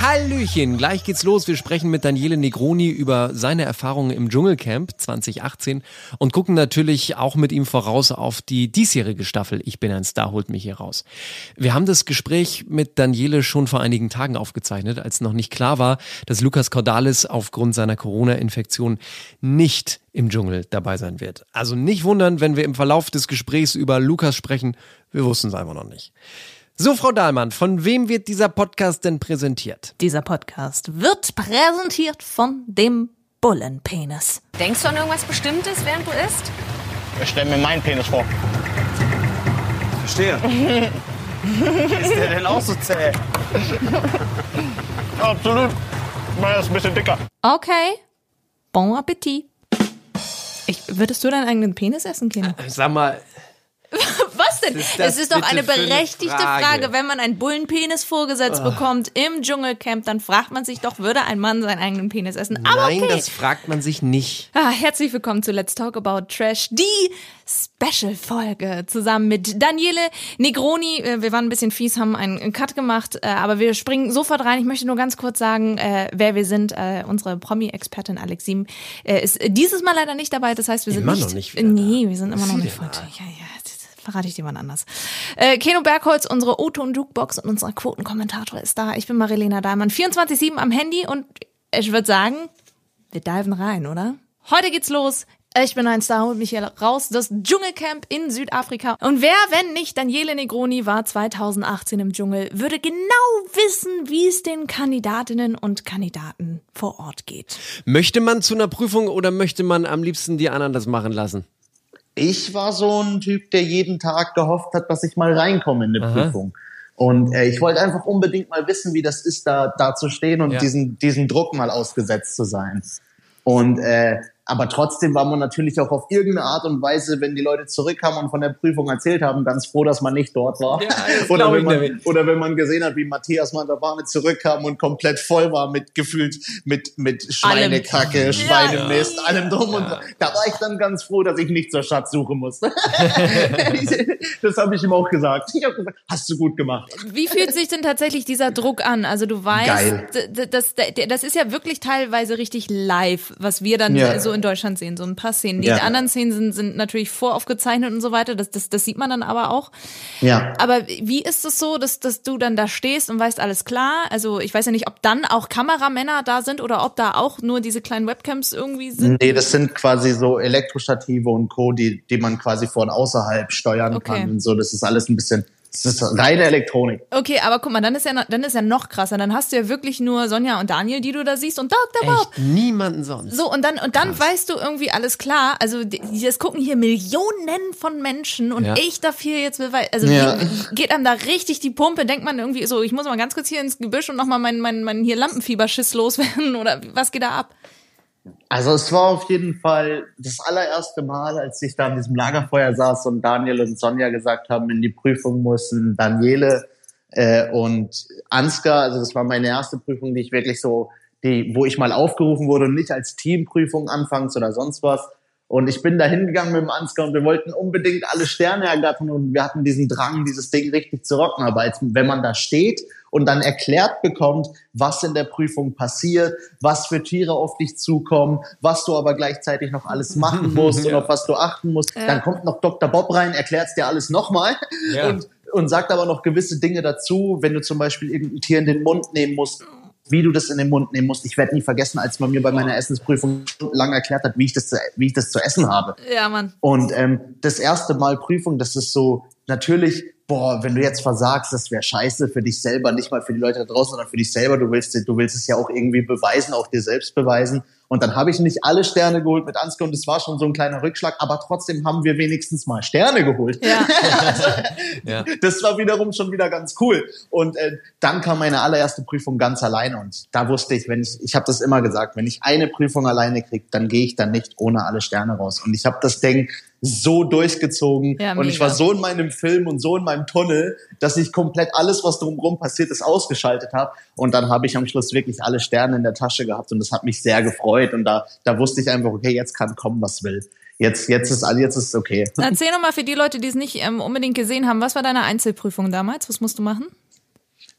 Hallöchen, gleich geht's los. Wir sprechen mit Daniele Negroni über seine Erfahrungen im Dschungelcamp 2018 und gucken natürlich auch mit ihm voraus auf die diesjährige Staffel Ich bin ein Star, holt mich hier raus. Wir haben das Gespräch mit Daniele schon vor einigen Tagen aufgezeichnet, als noch nicht klar war, dass Lukas Cordalis aufgrund seiner Corona-Infektion nicht im Dschungel dabei sein wird. Also nicht wundern, wenn wir im Verlauf des Gesprächs über Lukas sprechen. Wir wussten es einfach noch nicht. So, Frau Dahlmann, von wem wird dieser Podcast denn präsentiert? Dieser Podcast wird präsentiert von dem Bullenpenis. Denkst du an irgendwas Bestimmtes, während du isst? Ich stell mir meinen Penis vor. Verstehe. Ist der denn auch so zäh? Absolut. Meiner ist ein bisschen dicker. Okay. Bon Appetit. Ich, würdest du deinen eigenen Penis essen, Kind? Sag mal, Was denn? ist das Es ist doch eine berechtigte Frage? Frage. Wenn man einen Bullenpenis vorgesetzt bekommt im Dschungelcamp, dann fragt man sich doch, würde ein Mann seinen eigenen Penis essen? Aber nein, okay. das fragt man sich nicht. Ah, herzlich willkommen zu Let's Talk About Trash, die Special-Folge zusammen mit Daniele Negroni. Äh, Wir waren ein bisschen fies, haben einen Cut gemacht, äh, aber wir springen sofort rein. Ich möchte nur ganz kurz sagen, äh, wer wir sind. Unsere Promi-Expertin Alexim äh, ist dieses Mal leider nicht dabei. Das heißt, wir sind Immer nicht. noch nicht nee, wir sind immer noch nicht voll. Ja, ja, verrate ich dir mal anders. Äh, Keno Bergholz, unsere O-Ton-Jukebox und unser Quotenkommentator ist da. Ich bin Marilena Dahlmann, 24-7 am Handy und ich würde sagen, wir diven rein, oder? Heute geht's los. Ich bin ein Star, holt mich hier raus. Das Dschungelcamp in Südafrika. Und wer, wenn nicht Daniele Negroni, war 2018 im Dschungel, würde genau wissen, wie es den Kandidatinnen und Kandidaten vor Ort geht. Möchte man zu einer Prüfung oder möchte man am liebsten die anderen das machen lassen? Ich war so ein Typ, der jeden Tag gehofft hat, dass ich mal reinkomme in eine Prüfung. Und äh, ich wollte einfach unbedingt mal wissen, wie das ist, da, da zu stehen und Ja. diesen, diesen Druck mal ausgesetzt zu sein. Und äh, aber trotzdem war man natürlich auch auf irgendeine Art und Weise, wenn die Leute zurückkamen und von der Prüfung erzählt haben, ganz froh, dass man nicht dort war. Ja, das oder, wenn man, oder wenn man gesehen hat, wie Matthias Mantabane zurückkam und komplett voll war mit gefühlt mit mit Schweinekacke, Schweinemist, allem drum und dran. Da war ich dann ganz froh, dass ich nicht zur Schatzsuche musste. das habe ich ihm auch gesagt. Ich habe gesagt, hast du gut gemacht. Wie fühlt sich denn tatsächlich dieser Druck an? Also du weißt, das, d- das ist ja wirklich teilweise richtig live, was wir dann Ja. so in Deutschland sehen, so ein paar Szenen. Die Ja. anderen Szenen sind, sind natürlich voraufgezeichnet und so weiter, das, das, das sieht man dann aber auch. Ja. Aber wie ist es so, dass, dass du dann da stehst und weißt alles klar? Also ich weiß ja nicht, ob dann auch Kameramänner da sind oder ob da auch nur diese kleinen Webcams irgendwie sind. Nee, das sind quasi so Elektrostative und Co., die, die man quasi von außerhalb steuern Okay. kann und so. Das ist alles ein bisschen, das ist reine Elektronik. Okay, aber guck mal, dann ist ja noch, dann ist ja noch krasser. Dann hast du ja wirklich nur Sonja und Daniel, die du da siehst und Dr. Bob. Echt niemanden sonst. So, und dann, und dann weißt du irgendwie alles klar. Also, die, das gucken hier Millionen von Menschen und Ja. ich darf hier jetzt beweisen. Also, Ja. geht einem da richtig die Pumpe? Denkt man irgendwie so, ich muss mal ganz kurz hier ins Gebüsch und nochmal meinen, meinen, meinen hier Lampenfieberschiss loswerden oder was geht da ab? Also es war auf jeden Fall das allererste Mal, als ich da an diesem Lagerfeuer saß und Daniel und Sonja gesagt haben, in die Prüfung mussten Daniele äh, und Ansgar, also das war meine erste Prüfung, die ich wirklich so, die, wo ich mal aufgerufen wurde und nicht als Teamprüfung anfangs oder sonst was. Und ich bin da hingegangen mit dem Ansgar und wir wollten unbedingt alle Sterne ergattern und wir hatten diesen Drang, dieses Ding richtig zu rocken. Aber als, wenn man da steht und dann erklärt bekommt, was in der Prüfung passiert, was für Tiere auf dich zukommen, was du aber gleichzeitig noch alles machen musst und auf was du achten musst, dann kommt noch Dr. Bob rein, erklärt dir alles nochmal Ja. und, und sagt aber noch gewisse Dinge dazu, wenn du zum Beispiel irgendein Tier in den Mund nehmen musst, wie du das in den Mund nehmen musst. Ich werde nie vergessen, als man mir bei meiner Essensprüfung lang erklärt hat, wie ich das zu, wie ich das zu essen habe. Ja, Mann. Und ähm, das erste Mal Prüfung, das ist so natürlich, boah, wenn du jetzt versagst, das wäre scheiße für dich selber, nicht mal für die Leute da draußen, sondern für dich selber. Du willst, du willst es ja auch irgendwie beweisen, auch dir selbst beweisen. Und dann habe ich nicht alle Sterne geholt mit Ansgar und es war schon so ein kleiner Rückschlag, aber trotzdem haben wir wenigstens mal Sterne geholt. Ja. Ja. Das war wiederum schon wieder ganz cool. Und äh, dann kam meine allererste Prüfung ganz alleine und da wusste ich, wenn ich, ich habe das immer gesagt, wenn ich eine Prüfung alleine kriege, dann gehe ich dann nicht ohne alle Sterne raus. Und ich habe das Ding so durchgezogen Ja, und ich war so in meinem Film und so in meinem Tunnel, dass ich komplett alles, was drumherum passiert ist, ausgeschaltet habe. Und dann habe ich am Schluss wirklich alle Sterne in der Tasche gehabt und das hat mich sehr gefreut. Und da, da wusste ich einfach, okay, jetzt kann kommen, was will. Jetzt, jetzt ist alles, jetzt ist okay. Erzähl nochmal für die Leute, die es nicht ähm, unbedingt gesehen haben, was war deine Einzelprüfung damals? Was musst du machen?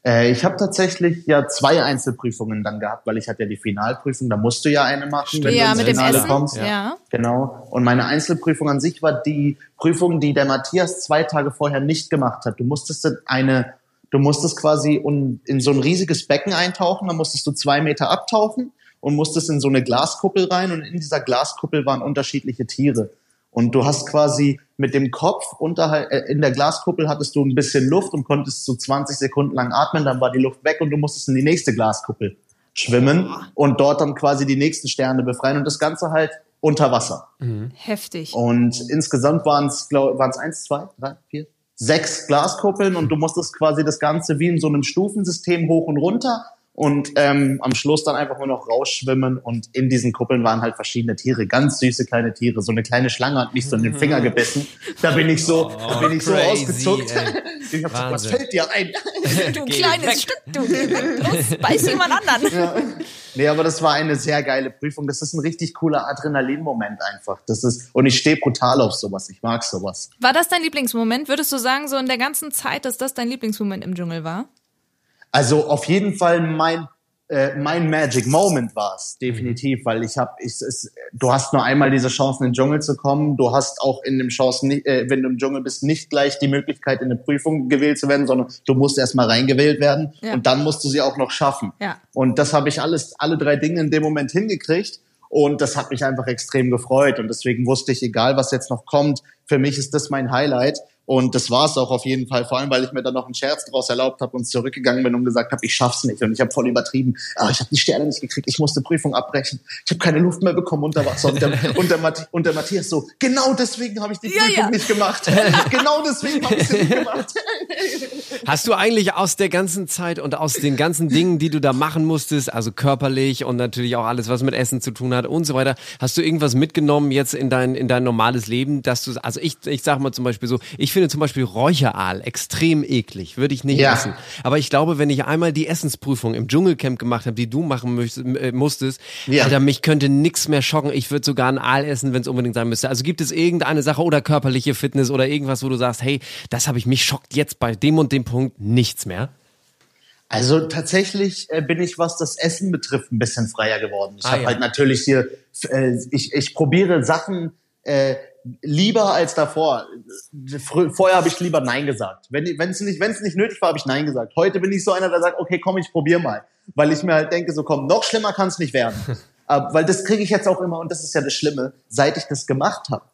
Äh, ich habe tatsächlich ja zwei Einzelprüfungen dann gehabt, weil ich hatte ja die Finalprüfung, da musst du ja eine machen, wenn du ja, ins mit dem Finale Essen. kommst. Ja. Genau. Und meine Einzelprüfung an sich war die Prüfung, die der Matthias zwei Tage vorher nicht gemacht hat. Du musstest in eine, du musstest quasi in so ein riesiges Becken eintauchen, da musstest du zwei Meter abtauchen und musstest in so eine Glaskuppel rein und in dieser Glaskuppel waren unterschiedliche Tiere. Und du hast quasi mit dem Kopf unterhalb, äh, in der Glaskuppel hattest du ein bisschen Luft und konntest so 20 Sekunden lang atmen, dann war die Luft weg und du musstest in die nächste Glaskuppel schwimmen und dort dann quasi die nächsten Sterne befreien und das Ganze halt unter Wasser. Heftig. Und insgesamt waren es, waren es eins, zwei, drei, vier, sechs Glaskuppeln und du musstest quasi das Ganze wie in so einem Stufensystem hoch und runter und ähm, am Schluss dann einfach nur noch rausschwimmen und in diesen Kuppeln waren halt verschiedene Tiere, ganz süße kleine Tiere. So eine kleine Schlange hat mich so in den Finger gebissen. Da bin ich so, da bin ich so Oh, crazy, ausgezuckt. ey. Ich hab gesagt, was fällt dir ein? Du Geh kleines weg. Stück, du. Los, beiß jemand anderen. Nee, aber das war eine sehr geile Prüfung. Das ist ein richtig cooler Adrenalinmoment einfach. Das ist, und ich stehe brutal auf sowas. Ich mag sowas. War das dein Lieblingsmoment? Würdest du sagen, so in der ganzen Zeit, dass das dein Lieblingsmoment im Dschungel war? Also auf jeden Fall mein äh, mein Magic Moment war es definitiv, weil ich habe, ich, es, du hast nur einmal diese Chance in den Dschungel zu kommen. Du hast auch in dem Chance, nicht, äh, wenn du im Dschungel bist, nicht gleich die Möglichkeit in eine Prüfung gewählt zu werden, sondern du musst erstmal reingewählt werden Ja. und dann musst du sie auch noch schaffen. Ja. Und das habe ich alles, alle drei Dinge in dem Moment hingekriegt. Und das hat mich einfach extrem gefreut. Und deswegen wusste ich, egal was jetzt noch kommt, für mich ist das mein Highlight. Und das war es auch auf jeden Fall, vor allem weil ich mir dann noch einen Scherz draus erlaubt habe und zurückgegangen bin und gesagt habe, ich schaff's nicht. Und ich habe voll übertrieben. Ah, ich habe die Sterne nicht gekriegt, ich musste Prüfung abbrechen. Ich habe keine Luft mehr bekommen unter Wasser. Und der, und der, Mathi und der Matthias so, genau deswegen habe ich die Ja, Prüfung ja. nicht gemacht. genau deswegen habe ich sie nicht gemacht. Hast du eigentlich aus der ganzen Zeit und aus den ganzen Dingen, die du da machen musstest, also körperlich und natürlich auch alles, was mit Essen zu tun hat und so weiter, hast du irgendwas mitgenommen jetzt in dein, in dein normales Leben, dass du, also ich, ich sag mal zum Beispiel so, ich finde zum Beispiel Räucheraal extrem eklig, würde ich nicht Ja. essen. Aber ich glaube, wenn ich einmal die Essensprüfung im Dschungelcamp gemacht habe, die du machen äh, musstest, Ja. Alter, mich könnte nix mehr schocken. Ich würde sogar einen Aal essen, wenn es unbedingt sein müsste. Also gibt es irgendeine Sache oder körperliche Fitness oder irgendwas, wo du sagst, hey, das habe ich mich schockt jetzt bei dem und dem Punkt nichts mehr. Also tatsächlich äh, bin ich, was das Essen betrifft, ein bisschen freier geworden. Ich Ah, habe ja. halt natürlich hier, äh, ich, ich probiere Sachen äh, lieber als davor. Vorher habe ich lieber Nein gesagt. Wenn es nicht, wenn's nicht nötig war, habe ich Nein gesagt. Heute bin ich so einer, der sagt, okay, komm, ich probiere mal. Weil ich mir halt denke, so komm, noch schlimmer kann es nicht werden. Aber, weil das kriege ich jetzt auch immer, und das ist ja das Schlimme, seit ich das gemacht habe,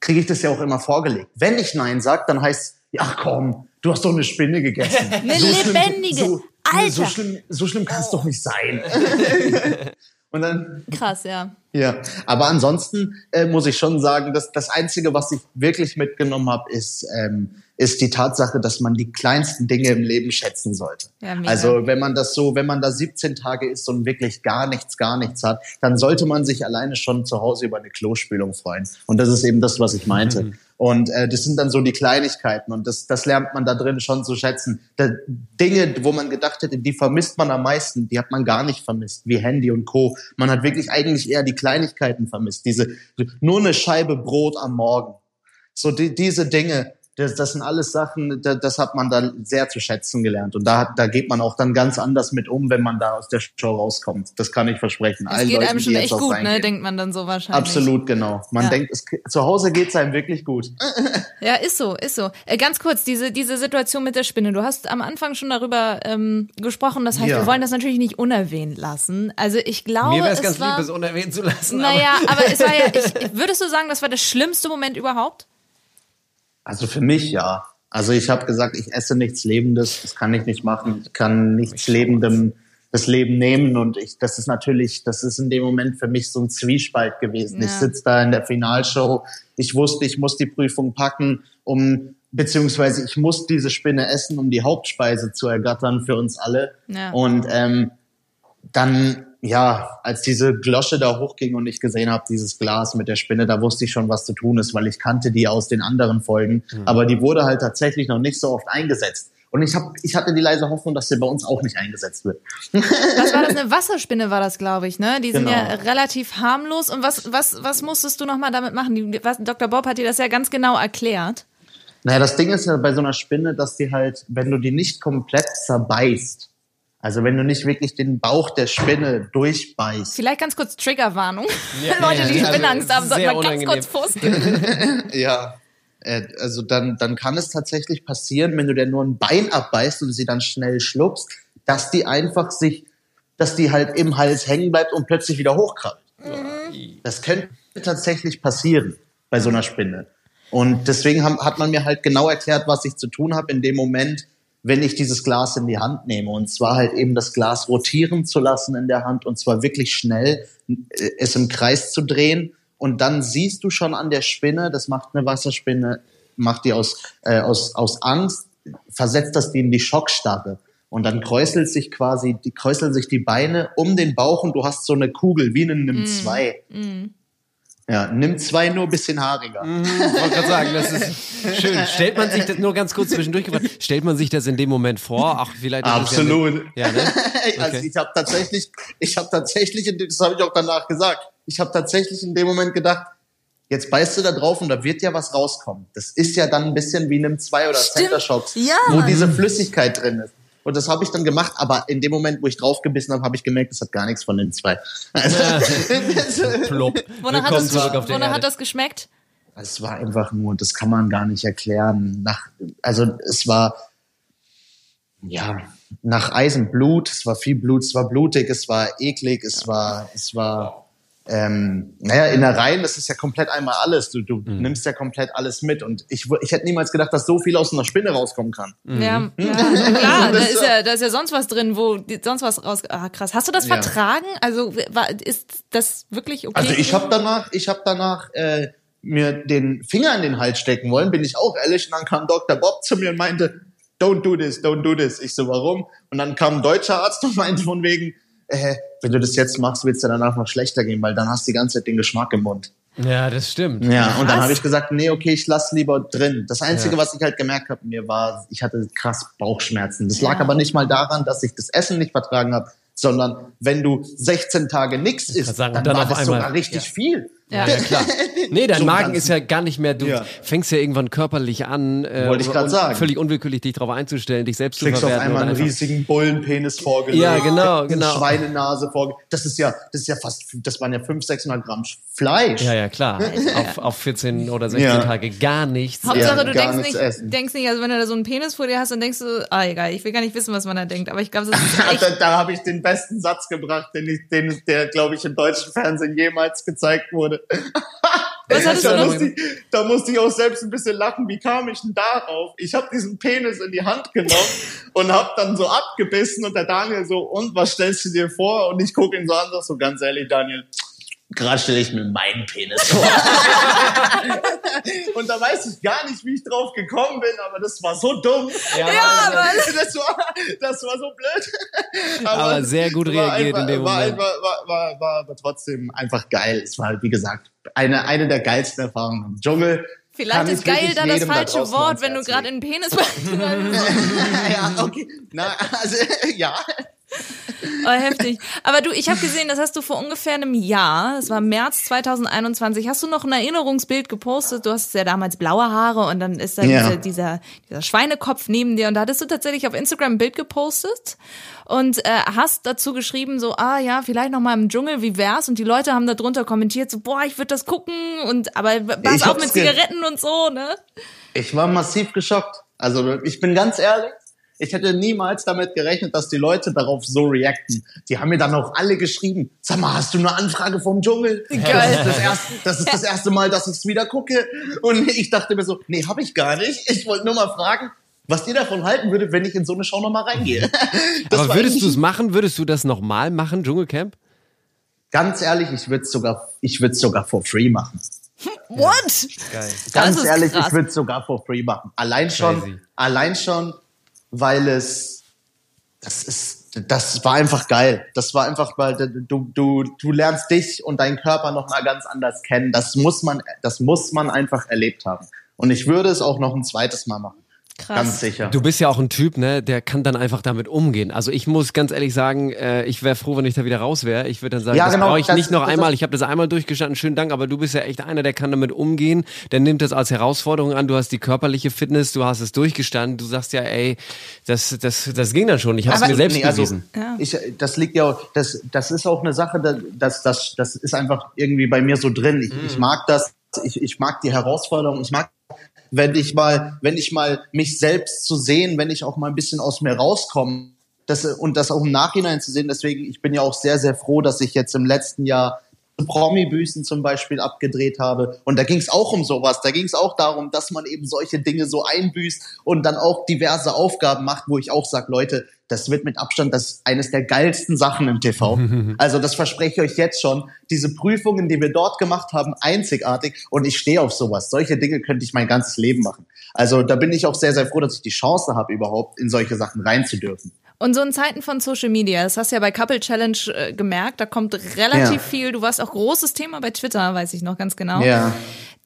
kriege ich das ja auch immer vorgelegt. Wenn ich Nein sage, dann heißt ja komm, du hast doch eine Spinne gegessen. Eine schlimm- lebendige. so, Alter. So schlimm, so schlimm kann es doch nicht sein. Und dann, Krass, ja. ja. Aber ansonsten äh, muss ich schon sagen, dass das Einzige, was ich wirklich mitgenommen habe, ist, ähm, ist die Tatsache, dass man die kleinsten Dinge im Leben schätzen sollte. Ja, also wenn man das so, wenn man da 17 Tage ist und wirklich gar nichts, gar nichts hat, dann sollte man sich alleine schon zu Hause über eine Klospülung freuen. Und das ist eben das, was ich meinte. Und äh, das sind dann so die Kleinigkeiten und das, das lernt man da drin schon zu schätzen. Da, Dinge, wo man gedacht hätte, die vermisst man am meisten, die hat man gar nicht vermisst, wie Handy und Co. Man hat wirklich eigentlich eher die Kleinigkeiten vermisst. Diese nur eine Scheibe Brot am Morgen. So die, diese Dinge, das, das sind alles Sachen, das, das hat man da sehr zu schätzen gelernt. Und da, hat- da geht man auch dann ganz anders mit um, wenn man da aus der Show rauskommt. Das kann ich versprechen. Es geht Leuten, einem schon echt gut, ne? Denkt man dann so wahrscheinlich. Absolut, genau. Man Ja. denkt, es, zu Hause geht's einem wirklich gut. Ja, ist so, ist so. Äh, ganz kurz, diese, diese Situation mit der Spinne. Du hast am Anfang schon darüber ähm, gesprochen. Das heißt, Ja. wir wollen das natürlich nicht unerwähnt lassen. Also ich glaube, Mir wäre es ganz war, lieb, es unerwähnt zu lassen. Naja, aber es war ja, ich, würdest du sagen, das war der schlimmste Moment überhaupt? Also für mich ja. Also ich habe gesagt, ich esse nichts Lebendes, das kann ich nicht machen. Ich kann nichts Lebendem das Leben nehmen. Und ich, das ist natürlich, das ist in dem Moment für mich so ein Zwiespalt gewesen. Ich Ja. sitze da in der Finalshow. Ich wusste, ich muss die Prüfung packen, um beziehungsweise ich muss diese Spinne essen, um die Hauptspeise zu ergattern für uns alle. Ja. Und ähm, dann, ja, als diese Glosche da hochging und ich gesehen habe, dieses Glas mit der Spinne, da wusste ich schon, was zu tun ist, weil ich kannte die aus den anderen Folgen. Aber die wurde halt tatsächlich noch nicht so oft eingesetzt. Und ich, hab, ich hatte die leise Hoffnung, dass sie bei uns auch nicht eingesetzt wird. Was war das? Eine Wasserspinne war das, glaube ich, ne? Die sind Genau. ja relativ harmlos. Und was, was, was musstest du nochmal damit machen? Die, was, Dr. Bob hat dir das ja ganz genau erklärt. Naja, das Ding ist ja bei so einer Spinne, dass die halt, wenn du die nicht komplett zerbeißt, also wenn du nicht wirklich den Bauch der Spinne durchbeißt, Vielleicht ganz kurz Triggerwarnung. Leute, die ja, also Spinnangst haben, sollten mal ganz kurz vorskippen. Ja, äh, also dann, dann kann es tatsächlich passieren, wenn du dir nur ein Bein abbeißt und sie dann schnell schluckst, dass die einfach sich, dass die halt im Hals hängen bleibt und plötzlich wieder hochkrabbelt. Das könnte tatsächlich passieren bei so einer Spinne. Und deswegen haben, hat man mir halt genau erklärt, was ich zu tun habe in dem Moment, wenn ich dieses Glas in die Hand nehme. Und zwar halt eben das Glas rotieren zu lassen in der Hand und zwar wirklich schnell äh, es im Kreis zu drehen. Und dann siehst du schon an der Spinne, das macht eine Wasserspinne, macht die aus, äh, aus, aus Angst, versetzt das die in die Schockstarre. Und dann kräuselt sich quasi, die kräuseln sich die Beine um den Bauch und du hast so eine Kugel, wie eine Nimm 2. Ja, Nimm 2 nur ein bisschen haariger. Ich wollte gerade sagen, das ist schön. Stellt man sich das nur ganz kurz zwischendurch gefragt, stellt man sich das in dem Moment vor? Ach, vielleicht ist es Absolut. Ja, ne? Also Okay. ich habe tatsächlich, ich habe tatsächlich, das habe ich auch danach gesagt, ich habe tatsächlich in dem Moment gedacht, jetzt beißt du da drauf und da wird ja was rauskommen. Das ist ja dann ein bisschen wie Nimm 2 oder Center Shocks, Ja, wo diese Flüssigkeit drin ist. Und das habe ich dann gemacht, aber in dem Moment, wo ich draufgebissen habe, habe ich gemerkt, das hat gar nichts von Nimm 2. Also, Plopp. Wonach, hat das, wonach hat das geschmeckt? Es war einfach nur, das kann man gar nicht erklären. Nach, also es war ja nach Eisenblut, es war viel Blut, es war blutig, es war eklig, es war, es war ähm, naja, Innereien, das ist ja komplett einmal alles. Du, du Mhm. nimmst ja komplett alles mit. Und ich, ich hätte niemals gedacht, dass so viel aus einer Spinne rauskommen kann. Mhm. Ja, ja, klar, da ist ja, da ist ja sonst was drin, wo sonst was raus. Ah, krass. Hast du das Ja. vertragen? Also war, ist das wirklich okay? Also ich habe danach, ich habe danach äh, mir den Finger in den Hals stecken wollen, bin ich auch ehrlich. Und dann kam Dr. Bob zu mir und meinte, don't do this, don't do this. Ich so, warum? Und dann kam ein deutscher Arzt und meinte von wegen, äh, wenn du das jetzt machst, wird's dir danach noch schlechter gehen, weil dann hast du die ganze Zeit den Geschmack im Mund. Ja, das stimmt. Ja, und dann habe ich gesagt, nee, okay, ich lass lieber drin. Das Einzige, Ja. was ich halt gemerkt habe, mir war, ich hatte krass Bauchschmerzen. Das lag aber nicht mal daran, dass ich das Essen nicht vertragen habe, sondern wenn du 16 Tage nichts isst, sagen, dann, dann war das einmal- sogar richtig viel. Ja. Ja, klar. Nee, dein So Magen ist ja gar nicht mehr, du Ja. fängst ja irgendwann körperlich an, äh, Wollte ich grad sagen. völlig unwillkürlich dich darauf einzustellen, dich selbst zu kriegst auf verwerten. einmal und einen riesigen Bullenpenis vorgelegt. Ja, genau, eine genau. Schweinenase vorgelegt. Das ist ja, das ist ja fast, das waren ja 500, 600 Gramm Fleisch. Ja, ja, klar. auf, auf 14 oder 16 Ja. Tage gar nichts. Hauptsache, du denkst nicht, essen. denkst nicht, also wenn du da so einen Penis vor dir hast, dann denkst du, ah egal, ich will gar nicht wissen, was man da denkt. Aber ich glaube, das ist da echt. da habe ich den besten Satz gebracht, den ich, den, der, glaube ich, im deutschen Fernsehen jemals gezeigt wurde. Was hattest du da, noch? musste ich, da musste ich auch selbst ein bisschen lachen. Wie kam ich denn darauf? Ich habe diesen Penis in die Hand genommen und habe dann so abgebissen und der Daniel so, und was stellst du dir vor? Und ich gucke ihn so an, sag so ganz ehrlich, Daniel, gerade stelle ich mir meinen Penis vor. und da weiß ich gar nicht, wie ich drauf gekommen bin, aber das war so dumm. Ja, aber- das, war, das war so blöd. Aber sehr gut war reagiert einfach, in dem war, Moment. Einfach, war, war, war aber trotzdem einfach geil. Es war, wie gesagt, eine, eine der geilsten Erfahrungen im Dschungel. Vielleicht ist geil dann das da falsche draußen Wort, wenn du gerade den Penis ja, okay. Na, also, ja. Oh, heftig. Aber du, ich habe gesehen, das hast du vor ungefähr einem Jahr, das war März 2021, hast du noch ein Erinnerungsbild gepostet. Du hast ja damals blaue Haare und dann ist da Ja. dieser, dieser, dieser Schweinekopf neben dir und da hattest du tatsächlich auf Instagram ein Bild gepostet und äh, hast dazu geschrieben so, ah ja, vielleicht noch mal im Dschungel, wie wär's? Und die Leute haben da drunter kommentiert so, boah, ich würde das gucken und aber auf hab's mit Zigaretten und so, ne? Ich war massiv geschockt. Also, ich bin ganz ehrlich. Ich hätte niemals damit gerechnet, dass die Leute darauf so reacten. Die haben mir dann auch alle geschrieben, sag mal, hast du eine Anfrage vom Dschungel? Das ist das erste, das, ist das erste Mal, dass ich es wieder gucke. Und ich dachte mir so, nee, habe ich gar nicht. Ich wollte nur mal fragen, was ihr davon halten würdet, wenn ich in so eine Show nochmal reingehe. Das Aber würdest du es machen? Würdest du das nochmal machen, Dschungelcamp? Ganz ehrlich, ich würde es sogar, ich würde sogar for free machen. What? Ganz Das ist ehrlich, krass. ich würde es sogar for free machen. Allein schon, Crazy. allein schon, weil es, das ist, das war einfach geil. Das war einfach, weil du, du, du lernst dich und deinen Körper noch mal ganz anders kennen. Das muss man, das muss man einfach erlebt haben. Und ich würde es auch noch ein zweites Mal machen. Krass. Ganz sicher. Du bist ja auch ein Typ, ne, der kann dann einfach damit umgehen. Also ich muss ganz ehrlich sagen, äh, ich wäre froh, wenn ich da wieder raus wäre. Ich würde dann sagen, Ja, das genau, brauche ich das- nicht noch das- einmal. Ich habe das einmal durchgestanden, schönen Dank, aber du bist ja echt einer, der kann damit umgehen. Der nimmt das als Herausforderung an. Du hast die körperliche Fitness, du hast es durchgestanden. Du sagst ja, ey, das, das, das ging dann schon. Ich habe es mir selbst nee, also, bewiesen. Ich, das liegt ja, auch- das, das ist auch eine Sache, da- das, das, das ist einfach irgendwie bei mir so drin. Ich, ich mag das, ich, ich mag die Herausforderung, ich mag, wenn ich mal, wenn ich mal mich selbst zu sehen, wenn ich auch mal ein bisschen aus mir rauskomme, das, und das auch im Nachhinein zu sehen. Deswegen, ich bin ja auch sehr, sehr froh, dass ich jetzt im letzten Jahr Promi-Büßen zum Beispiel abgedreht habe. Und da ging es auch um sowas. Da ging es auch darum, dass man eben solche Dinge so einbüßt und dann auch diverse Aufgaben macht, wo ich auch sage, Leute, das wird mit Abstand das eines der geilsten Sachen im TV. Also das verspreche ich euch jetzt schon. Diese Prüfungen, die wir dort gemacht haben, einzigartig. Und ich stehe auf sowas. Solche Dinge könnte ich mein ganzes Leben machen. Also da bin ich auch sehr, sehr froh, dass ich die Chance habe, überhaupt in solche Sachen reinzudürfen. Und so in Zeiten von Social Media, das hast du ja bei Couple Challenge äh, gemerkt, da kommt relativ Ja. viel, du warst auch großes Thema bei Twitter, weiß ich noch ganz genau. Ja.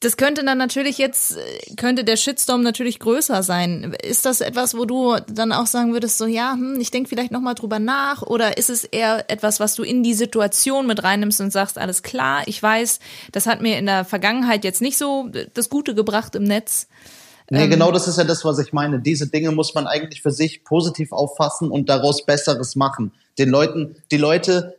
Das könnte dann natürlich jetzt, könnte der Shitstorm natürlich größer sein. Ist das etwas, wo du dann auch sagen würdest, so ja, hm, ich denke vielleicht nochmal drüber nach? Oder ist es eher etwas, was du in die Situation mit reinnimmst und sagst, alles klar, ich weiß, das hat mir in der Vergangenheit jetzt nicht so das Gute gebracht im Netz. Nee, Ähm. genau das ist ja das, was ich meine. Diese Dinge muss man eigentlich für sich positiv auffassen und daraus Besseres machen. Den Leuten, die Leute,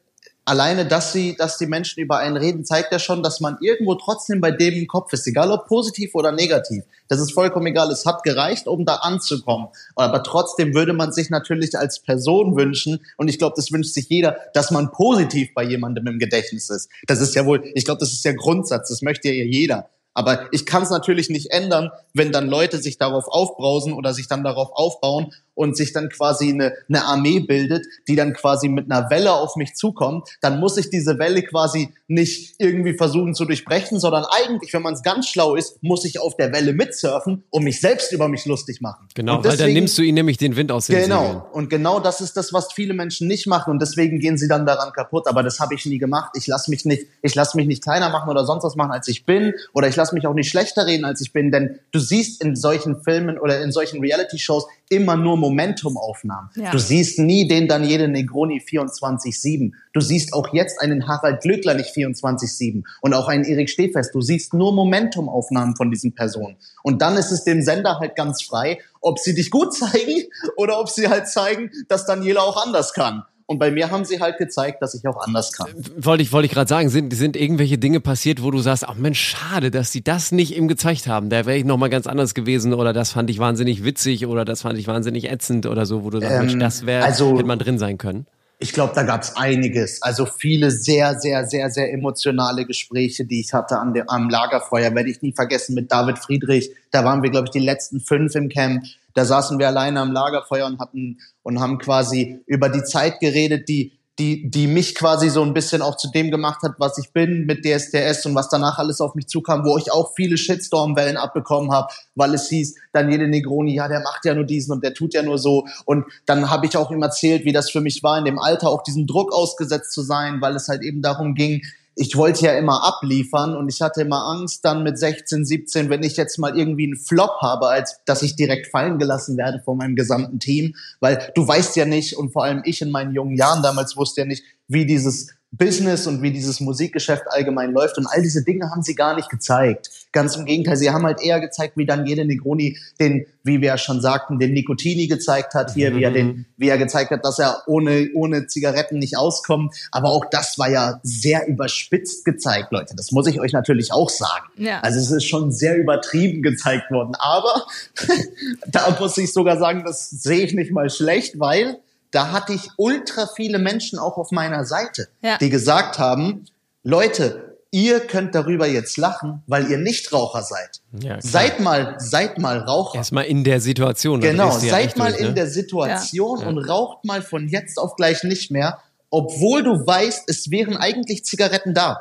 alleine, dass sie, dass die Menschen über einen reden, zeigt ja schon, dass man irgendwo trotzdem bei dem im Kopf ist, egal ob positiv oder negativ. Das ist vollkommen egal. Es hat gereicht, um da anzukommen. Aber trotzdem würde man sich natürlich als Person wünschen, und ich glaube, das wünscht sich jeder, dass man positiv bei jemandem im Gedächtnis ist. Das ist ja wohl, ich glaube, das ist der Grundsatz. Das möchte ja jeder. Aber ich kann es natürlich nicht ändern, wenn dann Leute sich darauf aufbrausen oder sich dann darauf aufbauen und sich dann quasi eine, eine Armee bildet, die dann quasi mit einer Welle auf mich zukommt. Dann muss ich diese Welle quasi nicht irgendwie versuchen zu durchbrechen, sondern eigentlich, wenn man es ganz schlau ist, muss ich auf der Welle mitsurfen und mich selbst über mich lustig machen. Genau, und weil dann deswegen- nimmst du ihnen nämlich den Wind aus den Segeln. Genau. Und genau das ist das, was viele Menschen nicht machen und deswegen gehen sie dann daran kaputt. Aber das habe ich nie gemacht. Ich lasse mich nicht, ich lasse mich nicht kleiner machen oder sonst was machen, als ich bin. Oder ich lasse mich auch nicht schlechter reden, als ich bin. Denn du siehst in solchen Filmen oder in solchen Reality-Shows immer nur Momentumaufnahmen. Ja. Du siehst nie den Daniele Negroni 24-7. Du siehst auch jetzt einen Harald Glückler nicht 24-7 und auch einen Erik Stehfest. Du siehst nur Momentumaufnahmen von diesen Personen. Und dann ist es dem Sender halt ganz frei, ob sie dich gut zeigen oder ob sie halt zeigen, dass Daniela auch anders kann. Und bei mir haben sie halt gezeigt, dass ich auch anders kann. Wollte ich, wollte ich gerade sagen, sind, sind irgendwelche Dinge passiert, wo du sagst, ach Mensch, schade, dass sie das nicht ihm gezeigt haben. Da wäre ich nochmal ganz anders gewesen oder das fand ich wahnsinnig witzig oder das fand ich wahnsinnig ätzend oder so, wo du sagst, Mensch, das wäre, also- hätte man drin sein können. Ich glaube, da gab's einiges. Also viele sehr, sehr, sehr, sehr emotionale Gespräche, die ich hatte an der, am Lagerfeuer. Werde ich nie vergessen mit David Friedrich. Da waren wir, glaube ich, die letzten fünf im Camp. Da saßen wir alleine am Lagerfeuer und hatten und haben quasi über die Zeit geredet, die die, die mich quasi so ein bisschen auch zu dem gemacht hat, was ich bin mit DSDS und was danach alles auf mich zukam, wo ich auch viele Shitstorm-Wellen abbekommen habe, weil es hieß, Daniele Negroni, ja, der macht ja nur diesen und der tut ja nur so. Und dann habe ich auch ihm erzählt, wie das für mich war, in dem Alter auch diesem Druck ausgesetzt zu sein, weil es halt eben darum ging, ich wollte ja immer abliefern und ich hatte immer Angst dann mit 16, 17, wenn ich jetzt mal irgendwie einen Flop habe, als dass ich direkt fallen gelassen werde von meinem gesamten Team, weil du weißt ja nicht und vor allem ich in meinen jungen Jahren damals wusste ja nicht, wie dieses Business und wie dieses Musikgeschäft allgemein läuft und all diese Dinge haben sie gar nicht gezeigt. Ganz im Gegenteil, sie haben halt eher gezeigt, wie Daniele Negroni den, wie wir ja schon sagten, den Nicotini gezeigt hat hier, wie er den, wie er gezeigt hat, dass er ohne, ohne Zigaretten nicht auskommt. Aber auch das war ja sehr überspitzt gezeigt, Leute. Das muss ich euch natürlich auch sagen. Ja. Also es ist schon sehr übertrieben gezeigt worden. Aber da muss ich sogar sagen, das sehe ich nicht mal schlecht, weil da hatte ich ultra viele Menschen auch auf meiner Seite, Ja. die gesagt haben, Leute, ihr könnt darüber jetzt lachen, weil ihr nicht Raucher seid. Ja, seid mal, seid mal Raucher. Erstmal in der Situation. Genau, ja seid mal durch, in ne? der Situation und raucht mal von jetzt auf gleich nicht mehr, obwohl du weißt, es wären eigentlich Zigaretten da.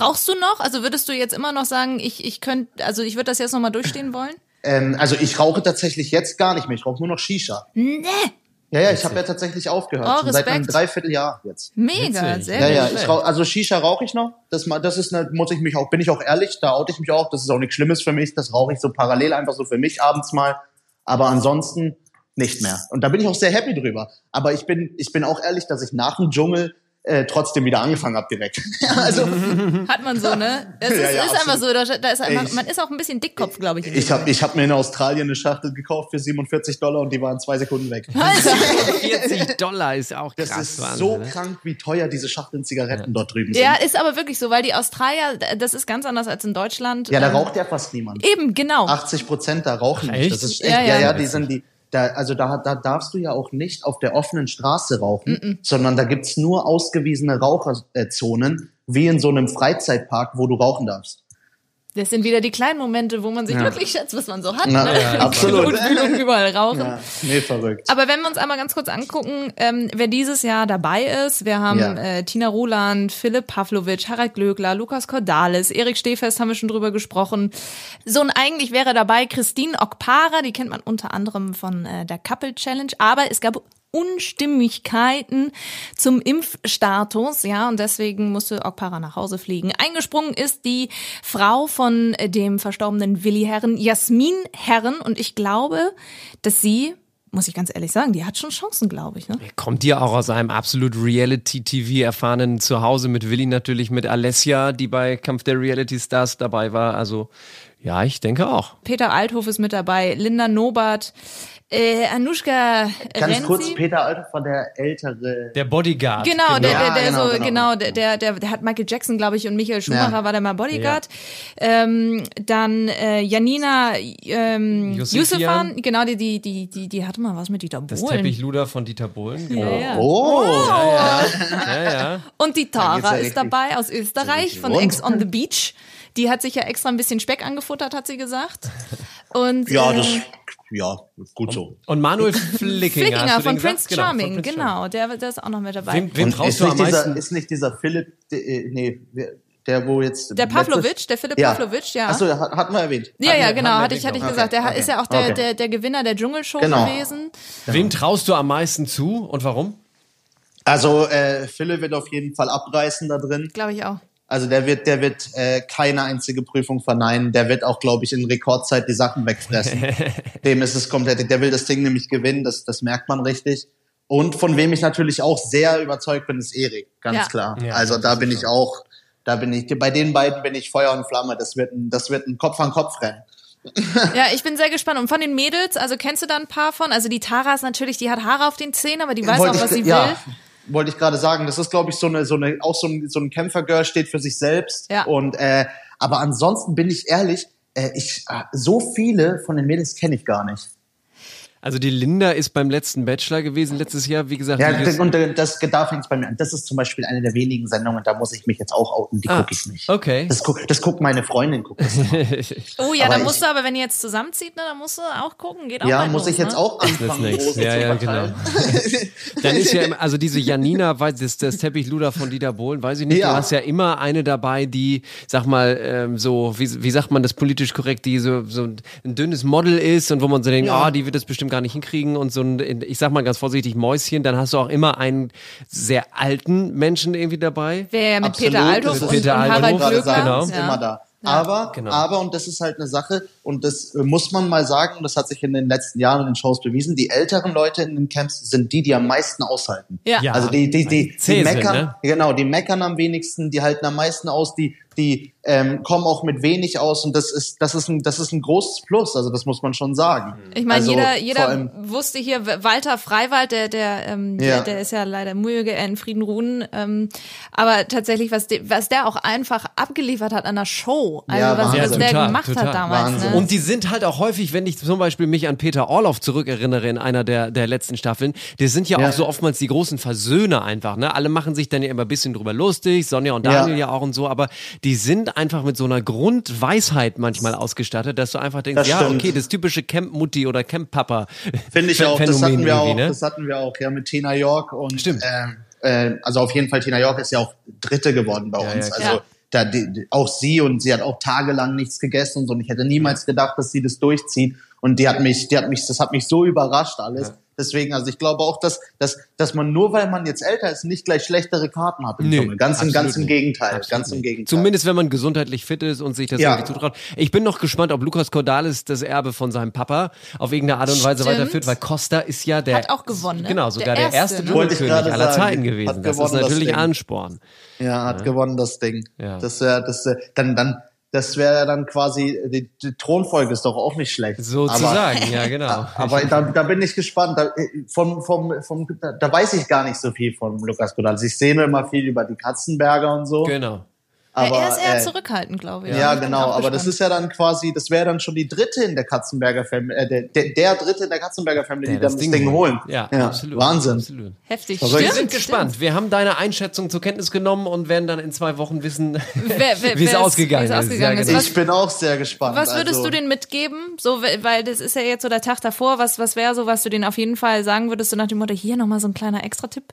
Rauchst du noch? Also würdest du jetzt immer noch sagen, ich, ich könnte, also ich würde das jetzt nochmal durchstehen wollen? Ähm, also ich rauche tatsächlich jetzt gar nicht mehr, ich rauche nur noch Shisha. Nee. Ja, ja, ich habe ja tatsächlich aufgehört, Oh, schon seit einem. Dreivierteljahr jetzt. Mega, Witzig. sehr Ja, gut. ja, ich rauch, also Shisha rauche ich noch. Das, das ist eine, muss ich mich auch, bin ich auch ehrlich, da oute ich mich auch. Das ist auch nichts Schlimmes für mich. Das rauche ich so parallel einfach so für mich abends mal. Aber ansonsten nicht mehr. Und da bin ich auch sehr happy drüber. Aber ich bin, ich bin auch ehrlich, dass ich nach dem Dschungel äh, trotzdem wieder angefangen habe direkt. Ja, also Hat man so, ne? Es ist, Ja, ja, ist einfach so, da, da ist einfach, Ich- man ist auch ein bisschen Dickkopf, glaube ich. ich habe ich hab mir in Australien eine Schachtel gekauft für 47 Dollar und die waren zwei Sekunden weg. 40 Dollar ist auch Das krass. ist Wahnsinn, so ne? krank, wie teuer diese Schachteln Zigaretten dort drüben sind. Ja, ist aber wirklich so, weil die Australier, das ist ganz anders als in Deutschland. Ja, da Ähm, raucht ja fast niemand. Eben, genau. 80 Prozent da rauchen Ach, nicht. Das ist echt, Ja, ja, ja. ja, die sind die, da, also da, da darfst du ja auch nicht auf der offenen Straße rauchen, sondern da gibt's nur ausgewiesene Raucherzonen, wie in so einem Freizeitpark, wo du rauchen darfst. Das sind wieder die kleinen Momente, wo man sich wirklich schätzt, was man so hat. Na, ne? ja, absolut. Und überall rauchen. Ja, nee, verrückt. Aber wenn wir uns einmal ganz kurz angucken, ähm, wer dieses Jahr dabei ist, wir haben Ja. äh, Tina Roland, Philipp Pavlovic, Harald Glöckler, Lukas Cordalis, Erik Stehfest haben wir schon drüber gesprochen. So und eigentlich wäre dabei Christine Okpara, die kennt man unter anderem von äh, der Couple Challenge, aber es gab Unstimmigkeiten zum Impfstatus, ja, und deswegen musste Okpara nach Hause fliegen. Eingesprungen ist die Frau von dem verstorbenen Willi Herren, Jasmin Herren, und ich glaube, dass sie, muss ich ganz ehrlich sagen, die hat schon Chancen, glaube ich, ne? Kommt ihr auch aus einem absolut Reality-TV erfahrenen Zuhause mit Willi natürlich, mit Alessia, die bei Kampf der Reality Stars dabei war. Also ja, ich denke auch. Peter Althoff ist mit dabei, Linda Nobert, äh, Anushka Ganz Renzi. kurz, Peter Althoff war der ältere. Der Bodyguard. Genau, der, Ja, der, der genau, so, genau. genau, der, der, der, der hat Michael Jackson, glaube ich, und Michael Schumacher Ja. war der mal Bodyguard. Ähm, dann äh, Janina ähm. Yusufan, genau, die, die, die, die, die hatte mal was mit Dieter Das Bohlen. Teppichluder von Dieter Bohlen. Genau. Ja, ja. Oh, Ja, ja. Und die Tara ja ist dabei aus Österreich von. Ex on the Beach. Die hat sich ja extra ein bisschen Speck angefuttert, hat sie gesagt. Und ja, äh, das, ja, gut so. Und Manuel Flickinger, Flickinger von Prince gesagt? Genau, von Charming, Prince genau, der, der ist auch noch mit dabei. Wem, wem traust ist du am nicht, dieser, meisten? ist nicht dieser Philipp, äh, nee, wer- der wo jetzt. der Pavlovic, der Philipp ja. Pavlovic, ja. Achso, hat- hatten wir erwähnt. Ja, ja, genau, hatte ich, hatte ich erwähnt. gesagt. Der Okay, ist ja auch der, okay. der, der Gewinner der Dschungelshow Genau. gewesen. Wem traust du am meisten zu und warum? Also äh, Philipp wird auf jeden Fall abreißen da drin. Glaube ich auch. Also der wird, der wird äh, keine einzige Prüfung verneinen. Der wird auch, glaube ich, in Rekordzeit die Sachen wegfressen. Dem ist es komplett. Der will das Ding nämlich gewinnen. Das, das merkt man richtig. Und von wem ich natürlich auch sehr überzeugt bin, ist Erik. Ganz Ja. klar. Ja, also da bin ich auch. Da bin ich. Bei den beiden bin ich Feuer und Flamme. Das wird ein, das wird ein Kopf an Kopf rennen. Ja, ich bin sehr gespannt. Und von den Mädels, also kennst du da ein paar von? Also die Tara ist natürlich, die hat Haare auf den Zähnen, aber die weiß Wollte auch, was ich, sie ja, will. Wollte ich gerade sagen, das ist, glaube ich, so eine, so eine, auch so ein, so ein Kämpfergirl steht für sich selbst. Ja. Und äh, aber ansonsten bin ich ehrlich, äh, ich äh, so viele von den Mädels kenne ich gar nicht. Also die Linda ist beim letzten Bachelor gewesen letztes Jahr, wie gesagt. Ja, das, ist- und äh, das da fängt's bei mir an. Das ist zum Beispiel eine der wenigen Sendungen, da muss ich mich jetzt auch outen. Die Ah, gucke ich nicht. okay. Das guckt das guckt meine Freundin. Guckt das. Oh ja, Aber da ich- musst du aber, wenn ihr jetzt zusammenzieht, ne, dann musst du auch gucken. Geht auch ja, muss los, ich jetzt ne? auch Das ist anfangen, nichts. Rosen Ja, ja, genau. Dann ist ja immer, also diese Janina, weiß das, das Teppichluder von Dieter Bohlen, weiß ich nicht. Ja. Du hast ja immer eine dabei, die, sag mal, ähm, so, wie, wie sagt man das politisch korrekt, die so, so ein dünnes Model ist und wo man so denkt, ah, Ja. die wird das bestimmt gar nicht hinkriegen und so ein, ich sag mal ganz vorsichtig, Mäuschen. Dann hast du auch immer einen sehr alten Menschen irgendwie dabei. Wäre ja mit Absolut, Peter und, ist- Peter und Althoff, Harald gerade Glöckler. sagen, genau. ist Ja. immer da. Aber, Genau. aber, und das ist halt eine Sache, und das äh, muss man mal sagen, und das hat sich in den letzten Jahren in den Shows bewiesen, die älteren Leute in den Camps sind die, die am meisten aushalten. Ja. Ja. Also die, die, die, die sind, meckern, ne? genau, die meckern am wenigsten, die halten am meisten aus, die, die ähm, kommen auch mit wenig aus und das ist, das ist ein, das ist ein großes Plus, also das muss man schon sagen. Ich meine, also, jeder, jeder allem- wusste hier, Walter Freiwald, der, der, ähm, Ja. der, der ist ja leider möge er in Frieden ruhen. Ähm, aber tatsächlich, was, de, was der auch einfach abgeliefert hat an der Show, also Ja, was, Wahnsinn. was der total, gemacht total. hat damals, ne? Und die sind halt auch häufig, wenn ich zum Beispiel mich an Peter Orloff zurückerinnere in einer der, der letzten Staffeln, die sind ja, Ja. auch so oftmals die großen Versöhner einfach. Ne? Alle machen sich dann ja immer ein bisschen drüber lustig, Sonja und Ja. Daniel ja, auch und so, aber die sind einfach mit so einer Grundweisheit manchmal ausgestattet, dass du einfach denkst, Das ja, stimmt. okay, das typische Camp-Mutti oder Camp-Papa. Finde ich auch. Das hatten wir auch. ne? Das hatten wir auch. Ja, mit Tina York und. Stimmt. Äh, äh, also auf jeden Fall Tina York ist ja auch Dritte geworden bei Ja, uns. ja, also. Da die, auch sie und sie hat auch tagelang nichts gegessen und so. Und ich hätte niemals gedacht, dass sie das durchzieht. Und die hat mich, die hat mich, das hat mich so überrascht alles. Deswegen, also ich glaube auch, dass, dass, dass man nur weil man jetzt älter ist, nicht gleich schlechtere Karten hat im Nö. Ganz im, ganz im. Gegenteil. Absolut ganz im. Gegenteil. Zumindest wenn man gesundheitlich fit ist und sich das Ja. irgendwie zutraut. Ich bin noch gespannt, ob Lukas Cordalis das Erbe von seinem Papa auf irgendeine Art und Weise Stimmt. weiterführt, weil Costa ist ja der Hat auch gewonnen, ne? Genau, sogar Der der, erste, erste, ne? Aller sagen. Zeiten gewesen. Das ist das natürlich Ding. Ansporn. Ja, hat gewonnen das Ding. Ja. Das wäre, das, wär- dann, dann, das wäre dann quasi, die, die Thronfolge ist doch auch nicht schlecht. Sozusagen, ja genau. Aber da, da bin ich gespannt. Da, vom, vom, vom, da, da weiß ich gar nicht so viel von Lukas Godal. Ich sehe nur immer viel über die Katzenberger und so. Genau. Aber, ja, er ist eher äh, zurückhaltend, glaube ich. Ja, Ich genau. Aber das ist ja dann quasi, das wäre dann schon die dritte in der Katzenberger Family, äh, der, der, der dritte in der Katzenberger Family, die dann das Ding, holen. Ja, ja absolut. Wahnsinn. Absolut. heftig. Verrückt. Wir Stimmt, sind gespannt. Wir haben deine Einschätzung zur Kenntnis genommen und werden dann in zwei Wochen wissen, wie es ausgegangen ist. ausgegangen Ja, ist. genau. Ich bin auch sehr gespannt. Was würdest also, du denen mitgeben? So, weil weil das ist ja jetzt so der Tag davor. Was, was wäre so, was du denen auf jeden Fall sagen würdest, so nach dem Motto, hier nochmal so ein kleiner Extra-Tipp?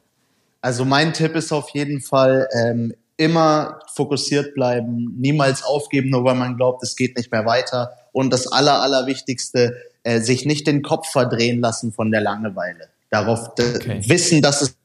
Also mein Tipp ist auf jeden Fall, ähm, immer fokussiert bleiben, niemals aufgeben, nur weil man glaubt, es geht nicht mehr weiter. Und das Aller, Allerwichtigste, äh, sich nicht den Kopf verdrehen lassen von der Langeweile. Darauf Okay. wissen, dass es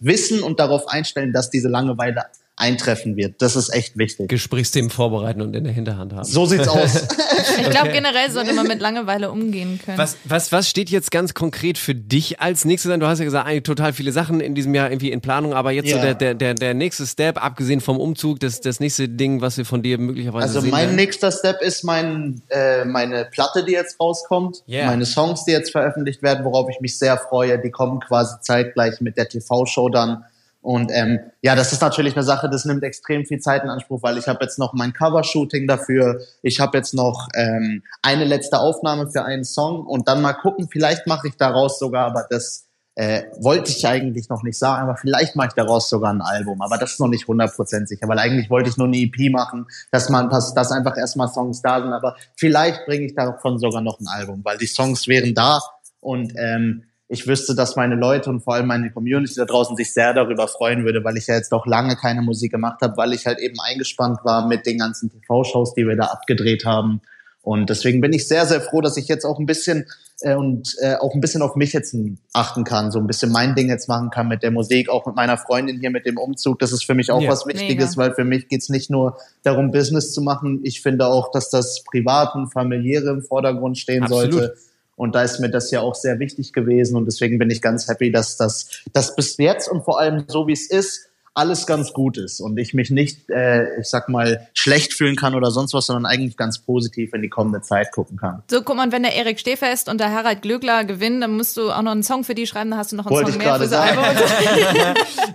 wissen und darauf einstellen, dass diese Langeweile eintreffen wird. Das ist echt wichtig. Gesprächsthemen vorbereiten und in der Hinterhand haben. So sieht's aus. Ich glaube, generell sollte man mit Langeweile umgehen können. Was, was, was steht jetzt ganz konkret für dich als nächstes an? Du hast ja gesagt, eigentlich total viele Sachen in diesem Jahr irgendwie in Planung, aber jetzt so Ja. der, der, der, der nächste Step, abgesehen vom Umzug, das, das nächste Ding, was wir von dir möglicherweise Also sehen mein werden. nächster Step ist mein, äh, meine Platte, die jetzt rauskommt. Yeah. Meine Songs, die jetzt veröffentlicht werden, worauf ich mich sehr freue. Die kommen quasi zeitgleich mit der TV-Show dann. Und ähm, ja, das ist natürlich eine Sache, das nimmt extrem viel Zeit in Anspruch, weil ich habe jetzt noch mein Covershooting dafür. Ich habe jetzt noch ähm, eine letzte Aufnahme für einen Song. Und dann mal gucken, vielleicht mache ich daraus sogar, aber das äh, wollte ich eigentlich noch nicht sagen, aber vielleicht mache ich daraus sogar ein Album, aber das ist noch nicht 100% sicher, weil eigentlich wollte ich nur eine EP machen, dass man, dass, dass einfach erstmal Songs da sind, aber vielleicht bringe ich davon sogar noch ein Album, weil die Songs wären da. Und ähm, ich wüsste, dass meine Leute und vor allem meine Community da draußen sich sehr darüber freuen würde, weil ich ja jetzt doch lange keine Musik gemacht habe, weil ich halt eben eingespannt war mit den ganzen TV-Shows, die wir da abgedreht haben. Und deswegen bin ich sehr, sehr froh, dass ich jetzt auch ein bisschen äh, und äh, auch ein bisschen auf mich jetzt achten kann, so ein bisschen mein Ding jetzt machen kann mit der Musik, auch mit meiner Freundin hier mit dem Umzug. Das ist für mich auch Ja. was Wichtiges, weil für mich geht's nicht nur darum, Business zu machen. Ich finde auch, dass das Private und Familiäre im Vordergrund stehen Absolut. sollte. Und da ist mir das ja auch sehr wichtig gewesen. Und deswegen bin ich ganz happy, dass das dass bis jetzt und vor allem so wie es ist, alles ganz gut ist und ich mich nicht, äh, ich sag mal, schlecht fühlen kann oder sonst was, sondern eigentlich ganz positiv in die kommende Zeit gucken kann. So, guck mal, wenn der Erik Stehfest und der Harald Glöckler gewinnen, dann musst du auch noch einen Song für die schreiben, dann hast du noch einen Wollte Song ich mehr fürs Album.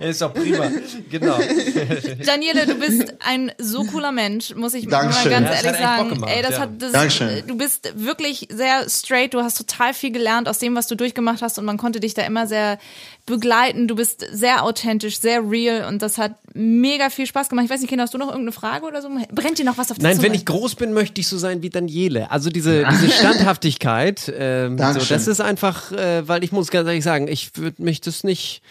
Ist doch prima. genau. Daniele, du bist ein so cooler Mensch, muss ich mal Dankeschön. ganz Ja, das ehrlich hat echt Bock sagen. Ey, das ja. hat, das, Dankeschön. du bist wirklich sehr straight, du hast total viel gelernt aus dem, was du durchgemacht hast und man konnte dich da immer sehr begleiten. Du bist sehr authentisch, sehr real und das hat mega viel Spaß gemacht. Ich weiß nicht, Kinder, hast du noch irgendeine Frage oder so? Brennt dir noch was auf der Nein, Zunge? wenn ich groß bin, möchte ich so sein wie Daniele. Also diese, diese Standhaftigkeit, ähm, so, das ist einfach, äh, weil ich muss ganz ehrlich sagen, ich würde mich das nicht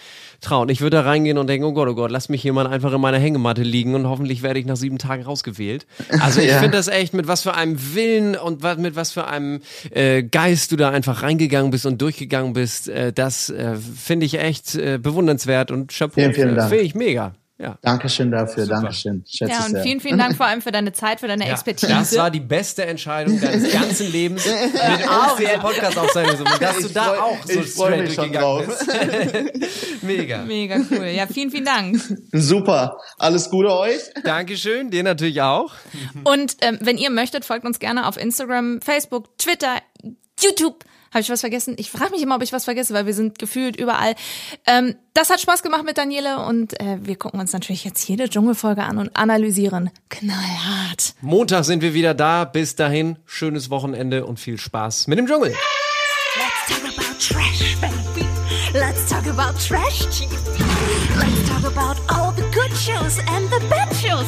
trauen. Ich würde da reingehen und denken, oh Gott, oh Gott, lass mich jemand einfach in meiner Hängematte liegen und hoffentlich werde ich nach sieben Tagen rausgewählt. Also ich Ja. finde das echt, mit was für einem Willen und mit was für einem äh, Geist du da einfach reingegangen bist und durchgegangen bist, äh, das äh, finde ich echt äh, bewundernswert und Chapeau. Vielen, vielen Dank. Finde ich mega. Ja. Dankeschön dafür, Dankeschön. Schätze ja, und sehr. vielen, vielen Dank vor allem für deine Zeit, für deine Ja, Expertise. das war die beste Entscheidung deines ganzen Lebens, mit uns diesen Podcast aufzeichnen zu müssen. Dass du da freu- auch so straight durchgegangen drauf. bist. Mega. Mega cool. Ja, vielen, vielen Dank. Super. Alles Gute euch. Dankeschön, dir natürlich auch. Und ähm, wenn ihr möchtet, folgt uns gerne auf Instagram, Facebook, Twitter, YouTube. Habe ich was vergessen? Ich frage mich immer, ob ich was vergesse, weil wir sind gefühlt überall. Ähm, das hat Spaß gemacht mit Daniele und äh, wir gucken uns natürlich jetzt jede Dschungelfolge an und analysieren knallhart. Montag sind wir wieder da. Bis dahin, schönes Wochenende und viel Spaß mit dem Dschungel. Let's talk about trash, baby. Let's talk about trash TV. Let's talk about all the good shows and the bad shows